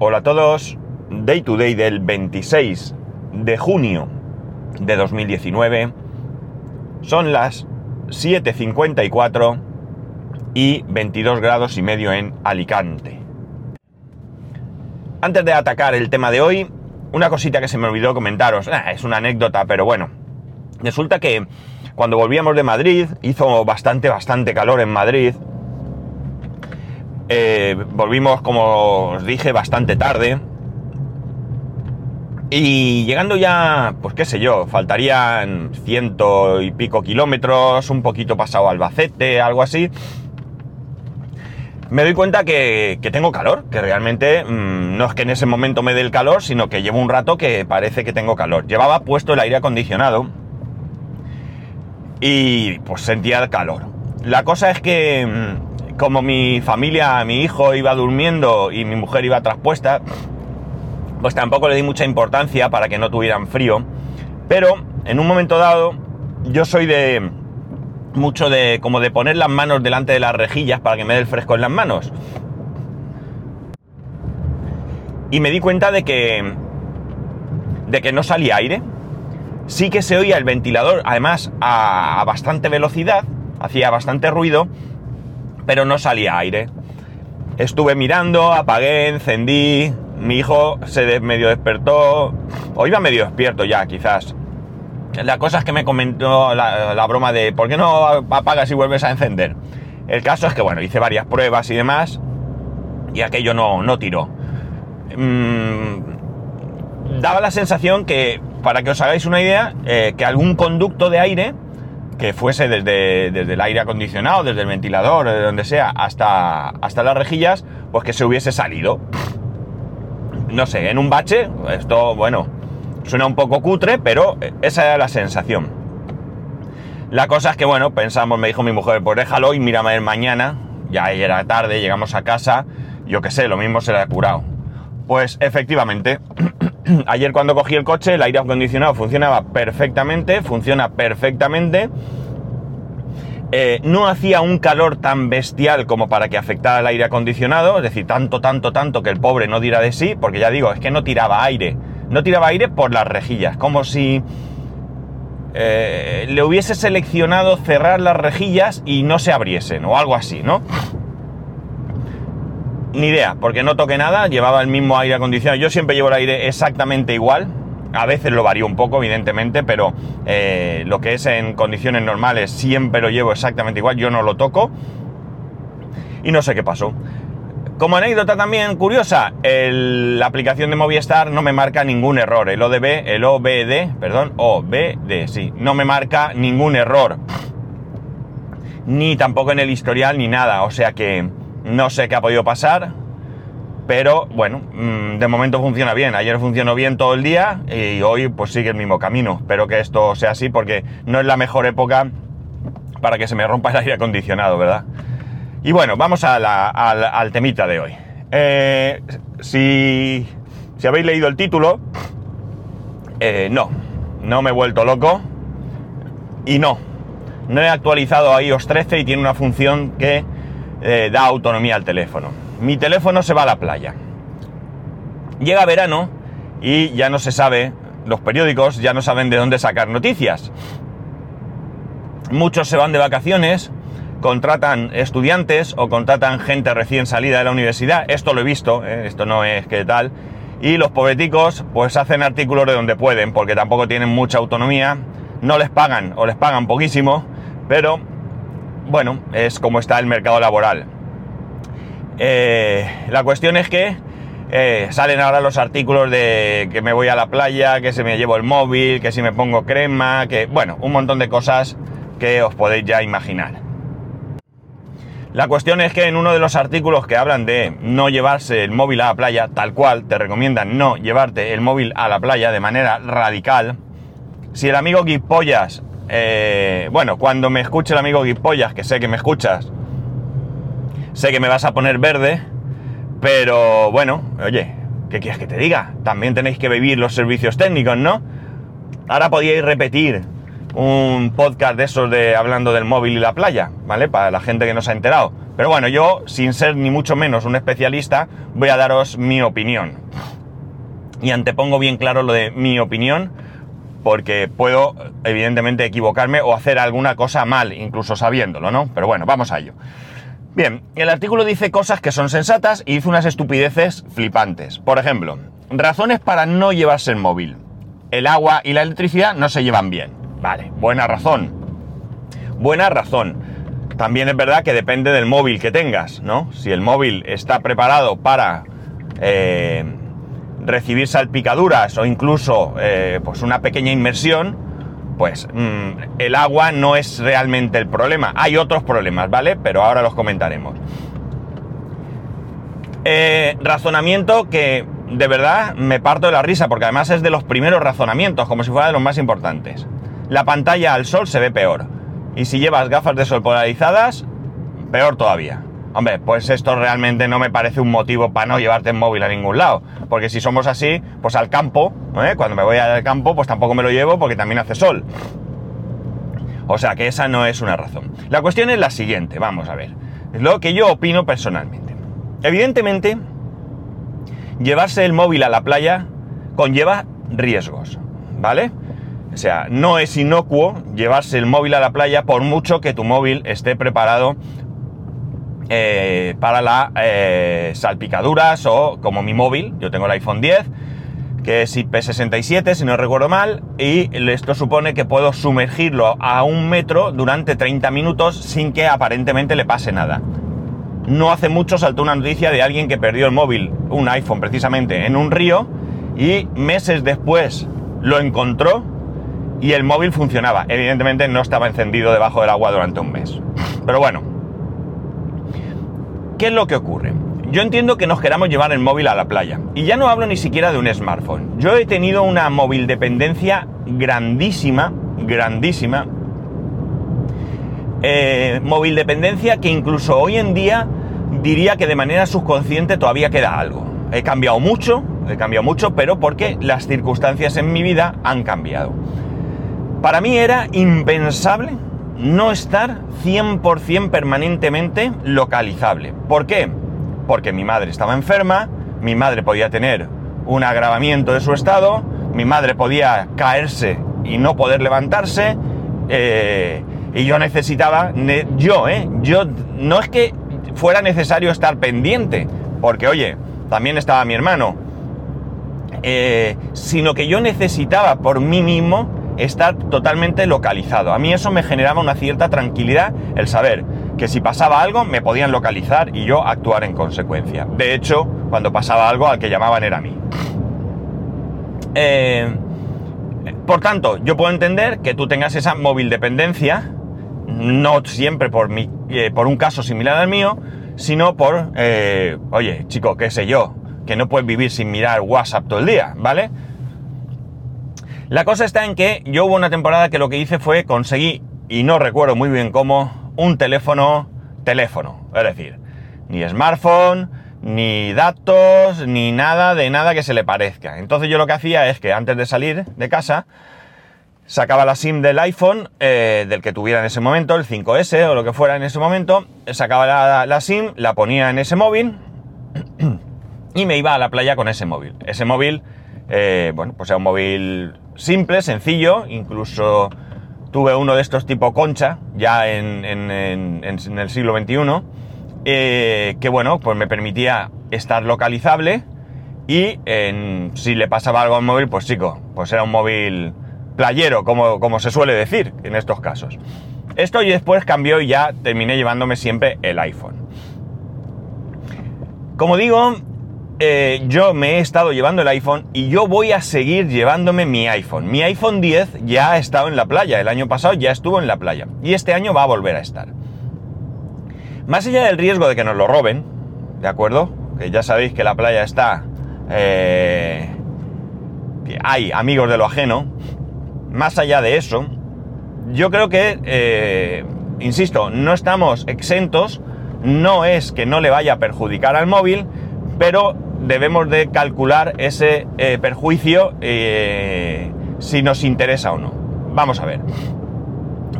Hola a todos, Day to Day del 26 de junio de 2019. Son las 7.54 y 22 grados y medio en Alicante. Antes de atacar el tema de hoy, una cosita que se me olvidó comentaros. Ah, es una anécdota, pero bueno. Resulta que cuando volvíamos de Madrid, hizo bastante, bastante calor en Madrid. Eh, volvimos, como os dije, bastante tarde. Y llegando ya, pues qué sé yo, faltarían ciento y pico kilómetros, un poquito pasado Albacete, algo así. Me doy cuenta que, que tengo calor, que realmente mmm, no es que en ese momento me dé el calor, sino que llevo un rato que parece que tengo calor. Llevaba puesto el aire acondicionado y pues sentía el calor. La cosa es que mmm, como mi familia, mi hijo iba durmiendo y mi mujer iba traspuesta, pues tampoco le di mucha importancia para que no tuvieran frío. Pero en un momento dado, yo soy de mucho de como de poner las manos delante de las rejillas para que me dé el fresco en las manos. Y me di cuenta de que de que no salía aire. Sí que se oía el ventilador, además a, a bastante velocidad, hacía bastante ruido, pero no salía aire. Estuve mirando, apagué, encendí, mi hijo se medio despertó, o iba medio despierto ya, quizás. La cosa es que me comentó la, broma de ¿por qué no apagas y vuelves a encender? El caso es que, bueno, hice varias pruebas y demás, y aquello no, no tiró. Mm, daba la sensación que, para que os hagáis una idea, eh, que algún conducto de aire que fuese desde, desde, el aire acondicionado, desde el ventilador, de donde sea, hasta, hasta las rejillas, pues que se hubiese salido. No sé, en un bache, esto, bueno, suena un poco cutre, pero esa era la sensación. La cosa es que, bueno, pensamos, me dijo mi mujer, pues déjalo y mírame mañana, ya era tarde, llegamos a casa, yo qué sé, lo mismo se le ha curado. Pues efectivamente, ayer cuando cogí el coche, el aire acondicionado funcionaba perfectamente, funciona perfectamente. Eh, no hacía un calor tan bestial como para que afectara el aire acondicionado, es decir, tanto, tanto, tanto que el pobre no diera de sí, porque ya digo, es que no tiraba aire. No tiraba aire por las rejillas, como si eh, le hubiese seleccionado cerrar las rejillas y no se abriesen, o algo así, ¿no? Ni idea, porque no toqué nada, llevaba el mismo aire acondicionado. Yo siempre llevo el aire exactamente igual. A veces lo varío un poco, evidentemente, pero eh, lo que es en condiciones normales siempre lo llevo exactamente igual. Yo no lo toco. Y no sé qué pasó. Como anécdota también curiosa, la aplicación de Movistar no me marca ningún error. El ODB, el OBD, perdón, OBD, sí, no me marca ningún error. Ni tampoco en el historial ni nada. O sea que no sé qué ha podido pasar, pero bueno, de momento funciona bien. Ayer funcionó bien todo el día y hoy pues sigue el mismo camino. Espero que esto sea así porque no es la mejor época para que se me rompa el aire acondicionado, ¿verdad? Y bueno, vamos a la, al, al, temita de hoy. Eh, si, si, habéis leído el título, eh, no, no me he vuelto loco y no, no he actualizado a iOS 13 y tiene una función que eh, da autonomía al teléfono. Mi teléfono se va a la playa. Llega verano y ya no se sabe, los periódicos ya no saben de dónde sacar noticias. Muchos se van de vacaciones, contratan estudiantes o contratan gente recién salida de la universidad. Esto lo he visto, ¿eh? esto no es que tal. Y los pobreticos pues hacen artículos de donde pueden, porque tampoco tienen mucha autonomía. No les pagan o les pagan poquísimo, pero bueno, es como está el mercado laboral. Eh, la cuestión es que eh, salen ahora los artículos de que me voy a la playa, que se me llevo el móvil, que si me pongo crema, que bueno, un montón de cosas que os podéis ya imaginar. La cuestión es que en uno de los artículos que hablan de no llevarse el móvil a la playa, tal cual, te recomiendan no llevarte el móvil a la playa de manera radical. Si el amigo Guipollas eh, bueno, cuando me escuche el amigo Guipollas, que sé que me escuchas, sé que me vas a poner verde, pero bueno, oye, ¿qué quieres que te diga? También tenéis que vivir los servicios técnicos, ¿no? Ahora podíais repetir un podcast de esos de hablando del móvil y la playa, ¿vale? Para la gente que no se ha enterado. Pero bueno, yo, sin ser ni mucho menos un especialista, voy a daros mi opinión. Y antepongo bien claro lo de mi opinión, porque puedo, evidentemente, equivocarme o hacer alguna cosa mal, incluso sabiéndolo, ¿no? Pero bueno, vamos a ello. Bien, el artículo dice cosas que son sensatas y dice unas estupideces flipantes. Por ejemplo, razones para no llevarse el móvil. El agua y la electricidad no se llevan bien. Vale, buena razón. Buena razón. También es verdad que depende del móvil que tengas, ¿no? Si el móvil está preparado para eh, recibir salpicaduras o incluso eh, pues una pequeña inmersión, pues mm, el agua no es realmente el problema. Hay otros problemas, ¿vale? Pero ahora los comentaremos. Eh, razonamiento que de verdad me parto de la risa, porque además es de los primeros razonamientos, como si fuera de los más importantes. La pantalla al sol se ve peor. Y si llevas gafas de sol polarizadas, peor todavía. Hombre, pues esto realmente no me parece un motivo para no llevarte el móvil a ningún lado. Porque si somos así, pues al campo, ¿eh? cuando me voy al campo, pues tampoco me lo llevo porque también hace sol. O sea que esa no es una razón. La cuestión es la siguiente, vamos a ver. Es lo que yo opino personalmente. Evidentemente, llevarse el móvil a la playa conlleva riesgos, ¿vale? O sea, no es inocuo llevarse el móvil a la playa por mucho que tu móvil esté preparado eh, para las eh, salpicaduras o como mi móvil, yo tengo el iPhone 10, que es IP67 si no recuerdo mal, y esto supone que puedo sumergirlo a un metro durante 30 minutos sin que aparentemente le pase nada. No hace mucho saltó una noticia de alguien que perdió el móvil, un iPhone precisamente, en un río y meses después lo encontró y el móvil funcionaba. Evidentemente no estaba encendido debajo del agua durante un mes. Pero bueno, ¿qué es lo que ocurre? Yo entiendo que nos queramos llevar el móvil a la playa. Y ya no hablo ni siquiera de un smartphone. Yo he tenido una móvil dependencia grandísima, grandísima. Eh, móvil dependencia que incluso hoy en día diría que de manera subconsciente todavía queda algo. He cambiado mucho, he cambiado mucho, pero porque las circunstancias en mi vida han cambiado. Para mí era impensable no estar 100% permanentemente localizable. ¿Por qué? Porque mi madre estaba enferma, mi madre podía tener un agravamiento de su estado, mi madre podía caerse y no poder levantarse, eh, y yo necesitaba, yo, ¿eh? Yo, no es que fuera necesario estar pendiente, porque oye, también estaba mi hermano, eh, sino que yo necesitaba por mí mismo estar totalmente localizado. A mí eso me generaba una cierta tranquilidad el saber que si pasaba algo me podían localizar y yo actuar en consecuencia. De hecho, cuando pasaba algo al que llamaban era a mí. Eh, por tanto, yo puedo entender que tú tengas esa móvil dependencia, no siempre eh, por un caso similar al mío, sino por, eh, oye, chico, qué sé yo, que no puedes vivir sin mirar WhatsApp todo el día, ¿vale? La cosa está en que yo hubo una temporada que lo que hice fue conseguir, y no recuerdo muy bien cómo, un teléfono, teléfono. Es decir, ni smartphone, ni datos, ni nada de nada que se le parezca. Entonces yo lo que hacía es que antes de salir de casa, sacaba la SIM del iPhone, eh, del que tuviera en ese momento, el 5S o lo que fuera en ese momento, sacaba la, la SIM, la ponía en ese móvil y me iba a la playa con ese móvil. Ese móvil, eh, bueno, pues era un móvil simple, sencillo, incluso tuve uno de estos tipo concha, ya en, el siglo XXI, eh, que bueno, pues me permitía estar localizable y si le pasaba algo al móvil, pues chico, pues era un móvil playero, como, como se suele decir en estos casos. Esto y después cambió y ya terminé llevándome siempre el iPhone. Como digo, eh, yo me he estado llevando el iPhone y yo voy a seguir llevándome mi iPhone. Mi iPhone 10 ya ha estado en la playa, el año pasado ya estuvo en la playa y este año va a volver a estar. Más allá del riesgo de que nos lo roben, ¿de acuerdo? Que ya sabéis que la playa está... Eh, hay amigos de lo ajeno. Más allá de eso, yo creo que, eh, insisto, no estamos exentos, no es que no le vaya a perjudicar al móvil, pero debemos de calcular ese eh, perjuicio eh, si nos interesa o no. Vamos a ver.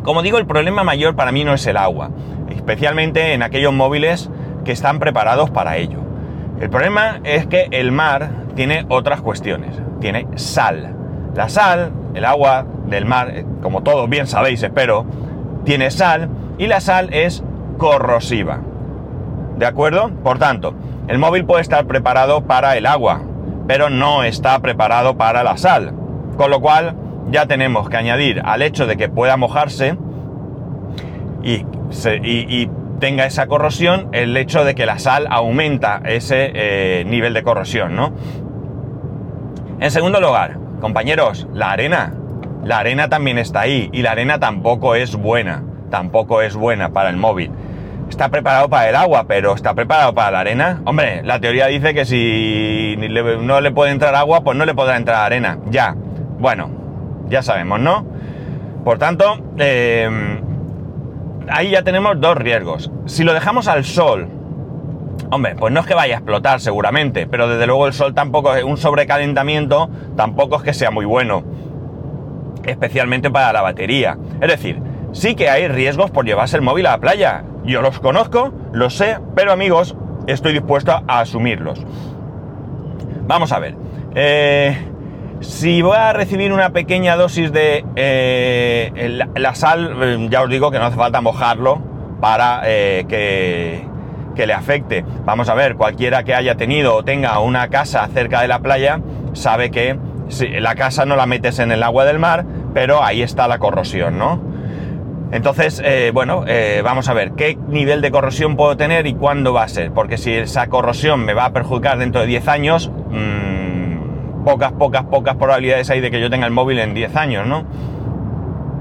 Como digo, el problema mayor para mí no es el agua. especialmente en aquellos móviles que están preparados para ello. El problema es que el mar tiene otras cuestiones, tiene sal. La sal, el agua del mar, eh, como todos bien sabéis, espero, tiene sal y la sal es corrosiva. ¿De acuerdo? Por tanto, el móvil puede estar preparado para el agua, pero no está preparado para la sal. Con lo cual, ya tenemos que añadir al hecho de que pueda mojarse y, tenga esa corrosión, el hecho de que la sal aumenta ese eh, nivel de corrosión, ¿no? En segundo lugar, compañeros, la arena. La arena también está ahí y la arena tampoco es buena, tampoco es buena para el móvil. Está preparado para el agua, pero ¿está preparado para la arena? Hombre, la teoría dice que si no le puede entrar agua, pues no le podrá entrar arena. Ya, bueno, ya sabemos, ¿no? Por tanto, eh, ahí ya tenemos dos riesgos. Si lo dejamos al sol, hombre, pues no es que vaya a explotar seguramente, pero desde luego el sol tampoco es un sobrecalentamiento, tampoco es que sea muy bueno, especialmente para la batería. Es decir, sí que hay riesgos por llevarse el móvil a la playa. Yo los conozco, los sé, pero amigos, estoy dispuesto a asumirlos.Amos a ver. Eh, si voy a recibir una pequeña dosis de eh, la, sal, eh, ya os digo que no hace falta mojarlo para eh, que, que, le afecte. Vamos a ver, cualquiera que haya tenido o tenga una casa cerca de la playa sabe que la casa no la metes en el agua del mar, pero ahí está la corrosión, ¿no? Entonces, bueno, vamos a ver qué nivel de corrosión puedo tener y cuándo va a ser, porque si esa corrosión me va a perjudicar dentro de 10 años, mmm, pocas, pocas, pocas probabilidades hay de que yo tenga el móvil en 10 años, ¿no?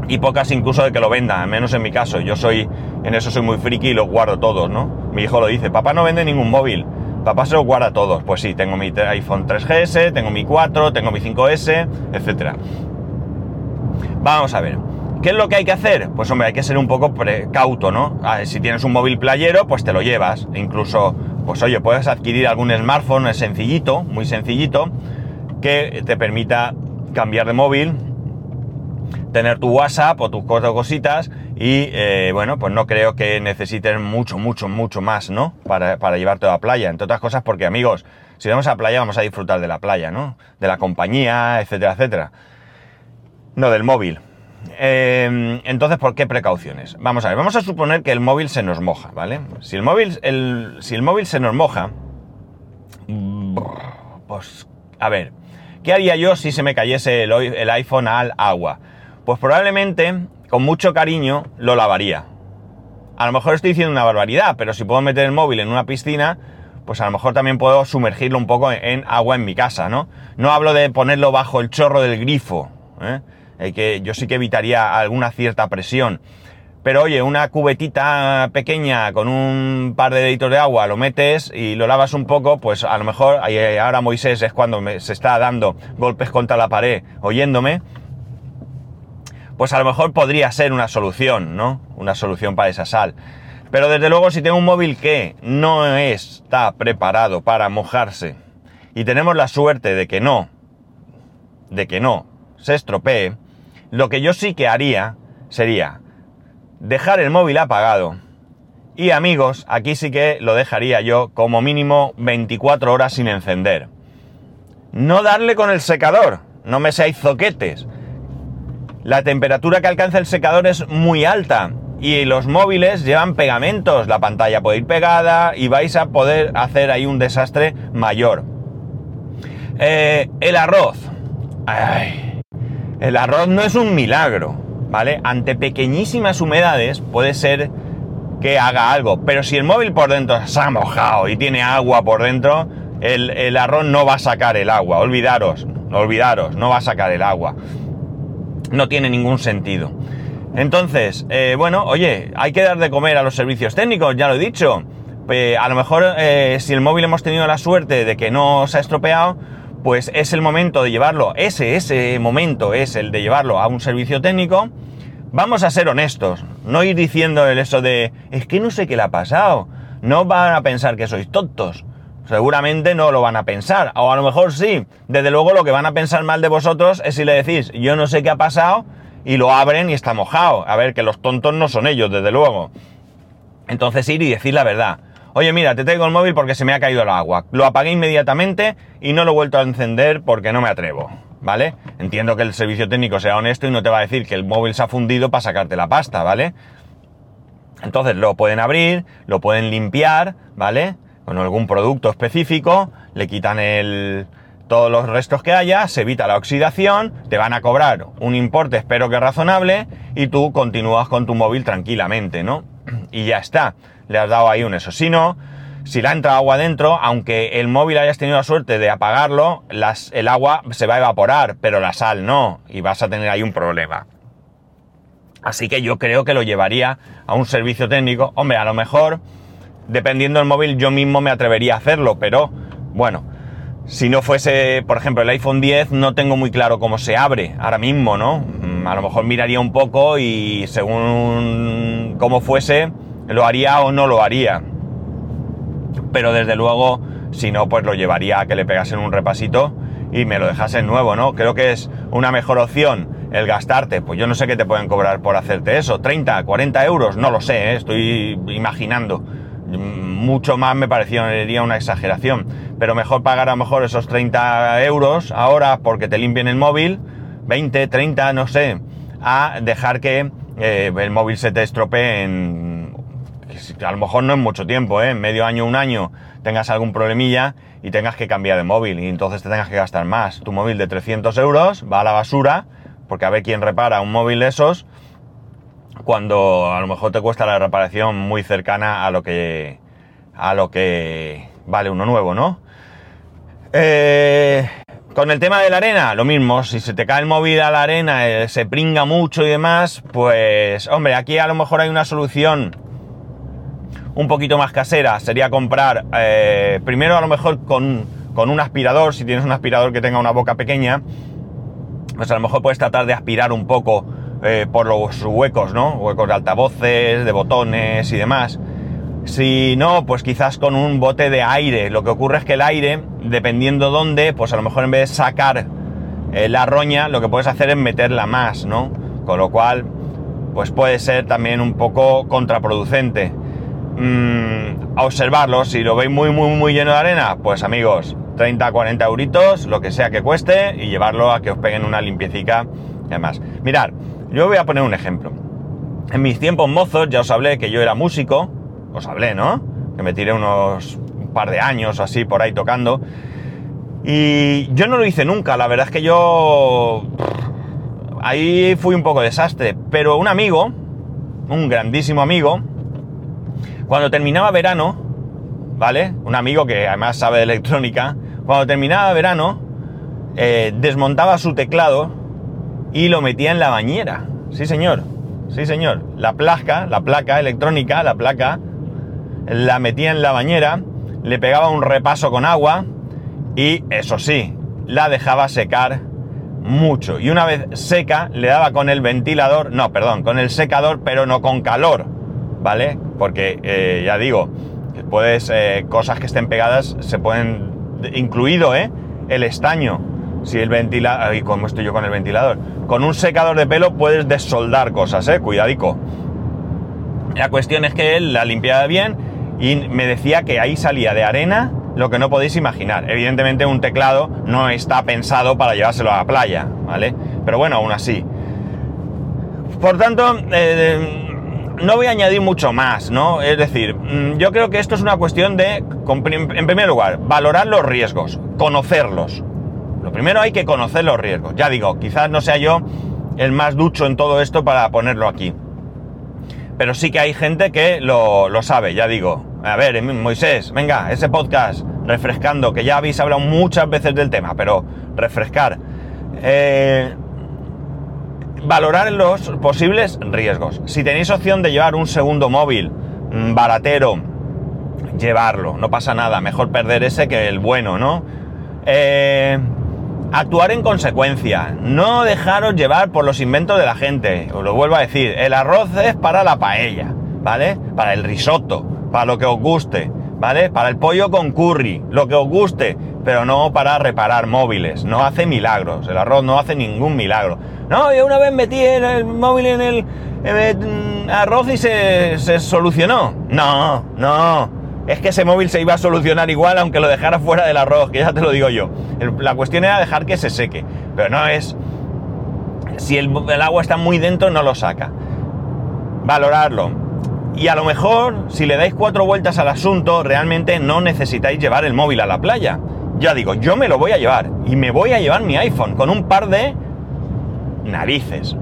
Y pocas incluso de que lo venda, al menos en mi caso. Yo soy, en eso soy muy friki y los guardo todos, ¿no? Mi hijo lo dice, papá no vende ningún móvil, papá se los guarda todos. Pues sí, tengo mi iPhone 3GS, tengo mi 4, tengo mi 5S, etc. Vamos a ver. ¿Qué es lo que hay que hacer? Pues hombre, hay que ser un poco cauto, ¿no? si tienes un móvil playero, pues te lo llevas. Incluso, pues oye, puedes adquirir algún smartphone sencillito, muy sencillito, que te permita cambiar de móvil, tener tu WhatsApp o tus cositas y eh, bueno, pues no creo que necesites mucho, mucho, mucho más, ¿no? Para, llevarte a la playa, entre otras cosas porque amigos, si vamos a la playa vamos a disfrutar de la playa, ¿no? De la compañía, etcétera, etcétera. No del móvil. Em, entonces, ¿por qué precauciones? Vamos a ver, vamos a suponer que el móvil se nos moja, ¿vale? Si el móvil, si el móvil se nos moja, pues, a ver, ¿Qué haría yo si se me cayese el, iPhone al agua? Pues probablemente, con mucho cariño, lo lavaría. A lo mejor estoy diciendo una barbaridad, pero si puedo meter el móvil en una piscina, pues a lo mejor también puedo sumergirlo un poco en, agua en mi casa, ¿no? No hablo de ponerlo bajo el chorro del grifo, ¿eh? Que yo sí que evitaría alguna cierta presión. Pero oye, una cubetita pequeña con un par de deditos de agua, lo metes y lo lavas un poco, pues a lo mejor ahora Moisés es cuando se está dando golpes contra la pared oyéndome, pues a lo mejor podría ser una solución, ¿no? Una solución para esa sal. Pero desde luego si tengo un móvil que no está preparado para mojarse y tenemos la suerte de que no, de que no se estropee, lo que yo sí que haría sería dejar el móvil apagado. Y amigos, aquí sí que lo dejaría yo como mínimo 24 horas sin encender. No darle con el secador, no me seáis zoquetes. La temperatura que alcanza el secador es muy alta y los móviles llevan pegamentos, la pantalla puede ir pegada y vais a poder hacer ahí un desastre mayor. Eh, el arroz. El arroz no es un milagro. ¿vale? Ante pequeñísimas humedades puede ser que haga algo, pero si el móvil por dentro se ha mojado y tiene agua por dentro, el, arroz no va a sacar el agua, olvidaros, olvidaros, no va a sacar el agua. No tiene ningún sentido. Entonces, eh, bueno, oye, hay que dar de comer a los servicios técnicos, ya lo he dicho. a lo mejor eh, si el móvil hemos tenido la suerte de que no se ha estropeado, pues es el momento de llevarlo, ese, ese momento es el de llevarlo a un servicio técnico. Vamos a ser honestos, no ir diciendo eso de, es que no sé qué le ha pasado, no van a pensar que sois tontos. Seguramente no lo van a pensar, o a lo mejor sí. Desde luego lo que van a pensar mal de vosotros es si le decís, yo no sé qué ha pasado, y lo abren y está mojado. A ver, que los tontos no son ellos, desde luego. Entonces ir y decir la verdad. Oye, mira, te traigo el móvil porque se me ha caído el agua. Lo apagué inmediatamente y no lo he vuelto a encender porque no me atrevo. ¿Vale? Entiendo que el servicio técnico sea honesto y no te va a decir que el móvil se ha fundido para sacarte la pasta, ¿vale? Entonces lo pueden abrir, lo pueden limpiar, ¿vale? Con algún producto específico, le quitan el, todos los restos que haya, se evita la oxidación, te van a cobrar un importe, espero que razonable, y tú continúas con tu móvil tranquilamente, ¿no? Y ya está le has dado ahí un eso. Si no, si le ha entrado agua dentro, aunque el móvil hayas tenido la suerte de apagarlo, el agua se va a evaporar, pero la sal no, y vas a tener ahí un problema. Así que yo creo que lo llevaría a un servicio técnico. Hombre, a lo mejor, dependiendo del móvil, yo mismo me atrevería a hacerlo, pero bueno, si no fuese, por ejemplo, el iPhone 10, no tengo muy claro cómo se abre ahora mismo, ¿no? Mm, a lo mejor miraría un poco y según cómo fuese, lo haría o no lo haría. Pero desde luego, si no, pues lo llevaría a que le pegasen un repasito y me lo dejasen nuevo, ¿no? Creo que es una mejor opción el gastarte, pues yo no sé qué te pueden cobrar por hacerte eso, 30, 40 euros, no lo sé, ¿eh? estoy imaginando. Mucho más me parecería una exageración, pero mejor pagar a lo mejor esos 30 euros ahora porque te limpien el móvil, 20, 30, no sé, a dejar que eh, el móvil se te estropee en a lo mejor no es mucho tiempo, ¿eh? medio año, un año, tengas algún problemilla y tengas que cambiar de móvil y entonces te tengas que gastar más. Tu móvil de 300 euros va a la basura, porque a ver quién repara un móvil de esos, cuando a lo mejor te cuesta la reparación muy cercana a lo que, a lo que vale uno nuevo, ¿no? Eh, con el tema de la arena, lo mismo, si se te cae el móvil a la arena, eh, se pringa mucho y demás, pues hombre, aquí a lo mejor hay una solución un poquito más casera sería comprar, eh, primero a lo mejor con, un aspirador, si tienes un aspirador que tenga una boca pequeña, pues a lo mejor puedes tratar de aspirar un poco eh, por los huecos, ¿no? Huecos de altavoces, de botones y demás. Si no, pues quizás con un bote de aire. Lo que ocurre es que el aire, dependiendo dónde, pues a lo mejor en vez de sacar eh, la roña, lo que puedes hacer es meterla más, ¿no? Con lo cual, pues puede ser también un poco contraproducente. Mm, a observarlo. Si lo veis muy, muy, muy lleno de arena, pues amigos, 30, 40 euritos, lo que sea que cueste, y llevarlo a que os peguen una limpiecica y demás. Mirad, yo voy a poner un ejemplo. En mis tiempos mozos ya os hablé que yo era músico, os hablé, ¿no? Que me tiré unos un par de años así por ahí tocando. Y yo no lo hice nunca, la verdad es que yo... Ahí fui un poco desastre, pero un amigo, un grandísimo amigo, cuando terminaba verano, ¿vale? Un amigo que además sabe de electrónica, cuando terminaba verano, eh, desmontaba su teclado y lo metía en la bañera. Sí, señor. Sí, señor. La placa, la placa electrónica, la placa, la metía en la bañera, le pegaba un repaso con agua y, eso sí, la dejaba secar mucho. Y una vez seca, le daba con el ventilador, no, perdón, con el secador, pero no con calor ¿vale? Porque eh, ya digo, puedes, eh, cosas que estén pegadas se pueden, incluido, ¿eh? El estaño. Si el ventilador, y cómo estoy yo con el ventilador, con un secador de pelo puedes desoldar cosas, ¿eh? Cuidadico. La cuestión es que él la limpiaba bien y me decía que ahí salía de arena lo que no podéis imaginar. Evidentemente un teclado no está pensado para llevárselo a la playa, ¿vale? Pero bueno, aún así. Por tanto, no voy a añadir mucho más, ¿no? Es decir, mm, yo creo que esto es una cuestión de, en primer lugar, valorar los riesgos, conocerlos. Lo primero hay que conocer los riesgos. Ya digo, quizás no sea yo el más ducho en todo esto para ponerlo aquí. Pero sí que hay gente que lo, sabe, ya digo. A ver, Moisés, venga, ese podcast, refrescando, que ya habéis hablado muchas veces del tema, pero refrescar. Eh, valorar los posibles riesgos. Si tenéis opción de llevar un segundo móvil mm, baratero, llevarlo, no pasa nada, mejor perder ese que el bueno, ¿no? Eh, actuar en consecuencia, no dejaros llevar por los inventos de la gente, os lo vuelvo a decir, el arroz es para la paella, ¿vale? Para el risotto, para lo que os guste, ¿vale? Para el pollo con curry, lo que os guste, pero no para reparar móviles. No hace milagros. El arroz no hace ningún milagro. No, yo una vez metí el, móvil en el, mm, arroz y se, se solucionó. No, no. Es que ese móvil se iba a solucionar igual aunque lo dejara fuera del arroz, que ya te lo digo yo. la cuestión era dejar que se seque. Pero no es... Si el, el agua está muy dentro, no lo saca. Valorarlo. Y a lo mejor, si le dais cuatro vueltas al asunto, realmente no necesitáis llevar el móvil a la playa. Ya digo, yo me lo voy a llevar. Y me voy a llevar mi iPhone con un par de narices.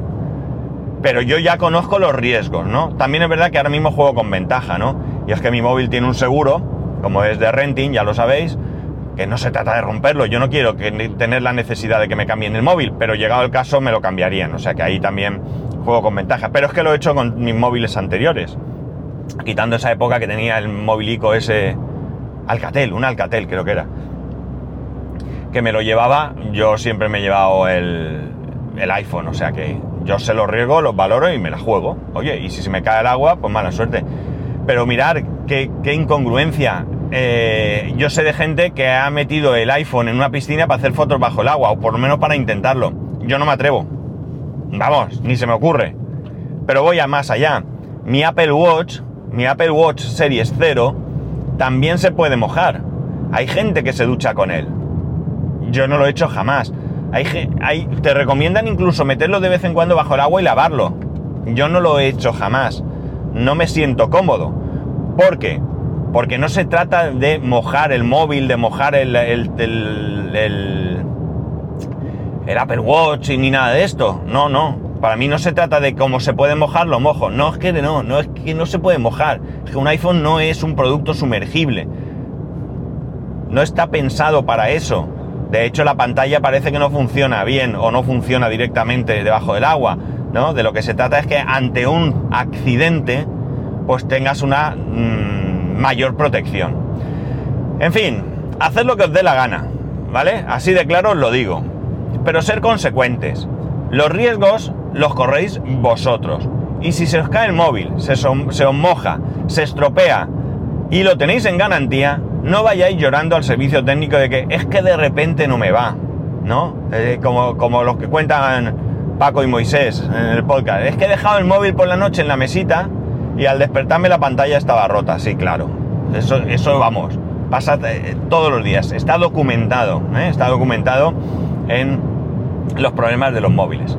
Pero yo ya conozco los riesgos, ¿no? También es verdad que ahora mismo juego con ventaja, ¿no? Y es que mi móvil tiene un seguro, como es de renting, ya lo sabéis, que no se trata de romperlo. Yo no quiero que, tener la necesidad de que me cambien el móvil, pero llegado el caso me lo cambiarían. O sea que ahí también juego con ventaja. Pero es que lo he hecho con mis móviles anteriores. Quitando esa época que tenía el móvilico ese Alcatel, un Alcatel creo que era. Que me lo llevaba, yo siempre me he llevado el, el iPhone, o sea que yo se lo riego, los valoro y me la juego. Oye, y si se me cae el agua, pues mala suerte. Pero mirar qué, incongruencia. Eh, yo sé de gente que ha metido el iPhone en una piscina para hacer fotos bajo el agua, o por lo menos para intentarlo. Yo no me atrevo. Vamos, ni se me ocurre. Pero voy a más allá. Mi Apple Watch, mi Apple Watch Series 0, también se puede mojar. Hay gente que se ducha con él. Yo no lo he hecho jamás. Hay, te recomiendan incluso meterlo de vez en cuando bajo el agua y lavarlo. Yo no lo he hecho jamás. No me siento cómodo. ¿Por qué? Porque no se trata de mojar el móvil, de mojar el, el, el, Apple Watch ni nada de esto. No, no. Para mí no se trata de cómo se puede mojar, lo mojo. No es que no, no es que no se puede mojar. Es que un iPhone no es un producto sumergible. No está pensado para eso. De hecho, la pantalla parece que no funciona bien o no funciona directamente debajo del agua, ¿no? De lo que se trata es que ante un accidente, pues tengas una mm, mayor protección. En fin, haced lo que os dé la gana, ¿vale? Así de claro os lo digo. Pero ser consecuentes. Los riesgos los corréis vosotros. Y si se os cae el móvil, se, se os moja, se estropea y lo tenéis en garantía, no vayáis llorando al servicio técnico de que es que de repente no me va, ¿no? Eh, como, como los que cuentan Paco y Moisés en el podcast. Es que he dejado el móvil por la noche en la mesita y al despertarme la pantalla estaba rota, sí, claro. Eso, eso vamos, pasa eh, todos los días. Está documentado, ¿eh? está documentado en los problemas de los móviles.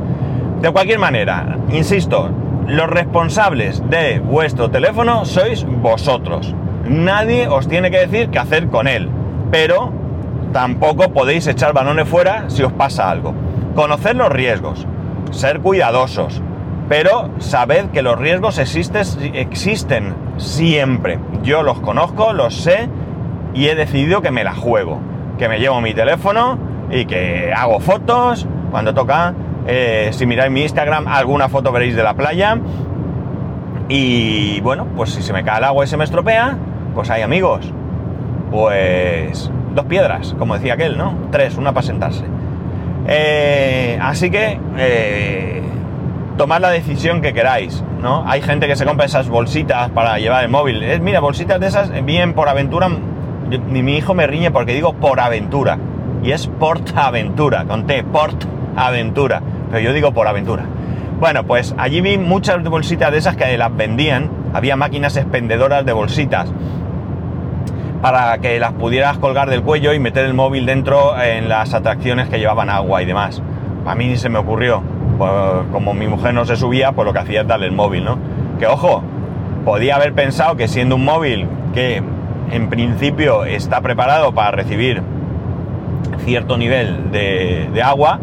De cualquier manera, insisto, los responsables de vuestro teléfono sois vosotros. Nadie os tiene que decir qué hacer con él, pero tampoco podéis echar balones fuera si os pasa algo. Conocer los riesgos, ser cuidadosos, pero sabed que los riesgos existen, existen siempre. Yo los conozco, los sé y he decidido que me la juego, que me llevo mi teléfono y que hago fotos cuando toca. Eh, si miráis mi Instagram, alguna foto veréis de la playa. Y bueno, pues si se me cae el agua y se me estropea, pues hay amigos. Pues dos piedras, como decía aquel, ¿no? Tres, una para sentarse. Eh, así que eh, tomad la decisión que queráis, ¿no? Hay gente que se compra esas bolsitas para llevar el móvil. Es, mira, bolsitas de esas, bien por aventura. Mi, hijo me riñe porque digo por aventura. Y es portaventura, con T, port aventura. Pero yo digo por aventura. Bueno, pues allí vi muchas bolsitas de esas que las vendían. Había máquinas expendedoras de bolsitas para que las pudieras colgar del cuello y meter el móvil dentro en las atracciones que llevaban agua y demás. A mí se me ocurrió, pues, como mi mujer no se subía, pues lo que hacía es darle el móvil, ¿no? Que ojo, podía haber pensado que siendo un móvil que en principio está preparado para recibir cierto nivel de, agua,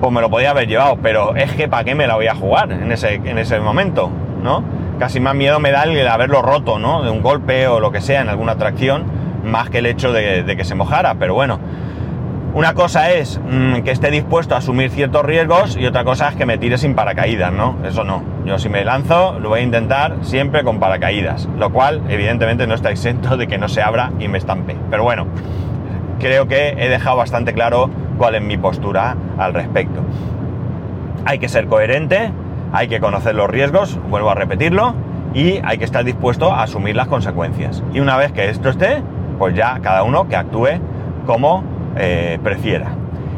pues me lo podía haber llevado, pero es que ¿para qué me la voy a jugar en ese, en ese momento? ¿No? Casi más miedo me da el haberlo roto, ¿no? De un golpe o lo que sea en alguna atracción más que el hecho de, que se mojara, pero bueno. Una cosa es mm, que esté dispuesto a asumir ciertos riesgos y otra cosa es que me tire sin paracaídas, ¿no? Eso no. Yo si me lanzo lo voy a intentar siempre con paracaídas, lo cual evidentemente no está exento de que no se abra y me estampe. Pero bueno, creo que he dejado bastante claro cuál es mi postura al respecto. Hay que ser coherente, hay que conocer los riesgos, vuelvo a repetirlo, y hay que estar dispuesto a asumir las consecuencias. Y una vez que esto esté, pues ya cada uno que actúe como eh, prefiera.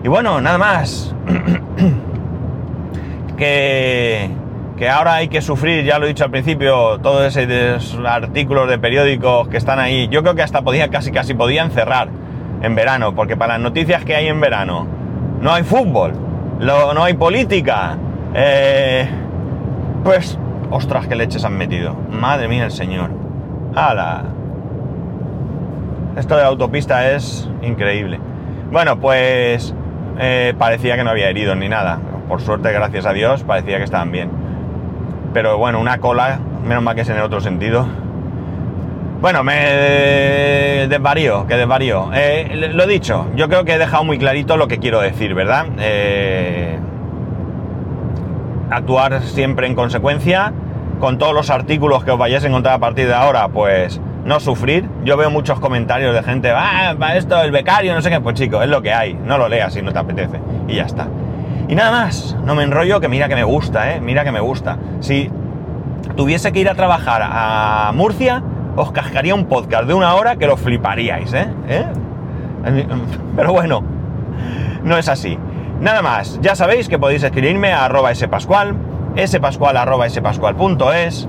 Y bueno, nada más. que, que ahora hay que sufrir, ya lo he dicho al principio, todos esos artículos de periódicos que están ahí. Yo creo que hasta podía, casi casi podían cerrar en verano, porque para las noticias que hay en verano, no hay fútbol, no hay política. Eh, pues, ostras, qué leches han metido. Madre mía, el señor. ¡Hala! Esto de autopista es increíble. Bueno, pues eh, parecía que no había herido ni nada. Por suerte, gracias a Dios, parecía que estaban bien. Pero bueno, una cola, menos mal que es en el otro sentido. Bueno, me desvarío, que desvarío. Eh, lo dicho, yo creo que he dejado muy clarito lo que quiero decir, ¿verdad? Eh, actuar siempre en consecuencia. Con todos los artículos que os vayáis a encontrar a partir de ahora, pues no sufrir. Yo veo muchos comentarios de gente, ah, para esto, el becario, no sé qué. Pues chico, es lo que hay. No lo leas si no te apetece. Y ya está. Y nada más, no me enrollo, que mira que me gusta, ¿eh? Mira que me gusta. Si tuviese que ir a trabajar a Murcia, os cascaría un podcast de una hora que lo fliparíais, ¿eh? ¿Eh? Pero bueno, no es así. Nada más, ya sabéis que podéis escribirme a arroba spascual, spascual arroba spascual.es,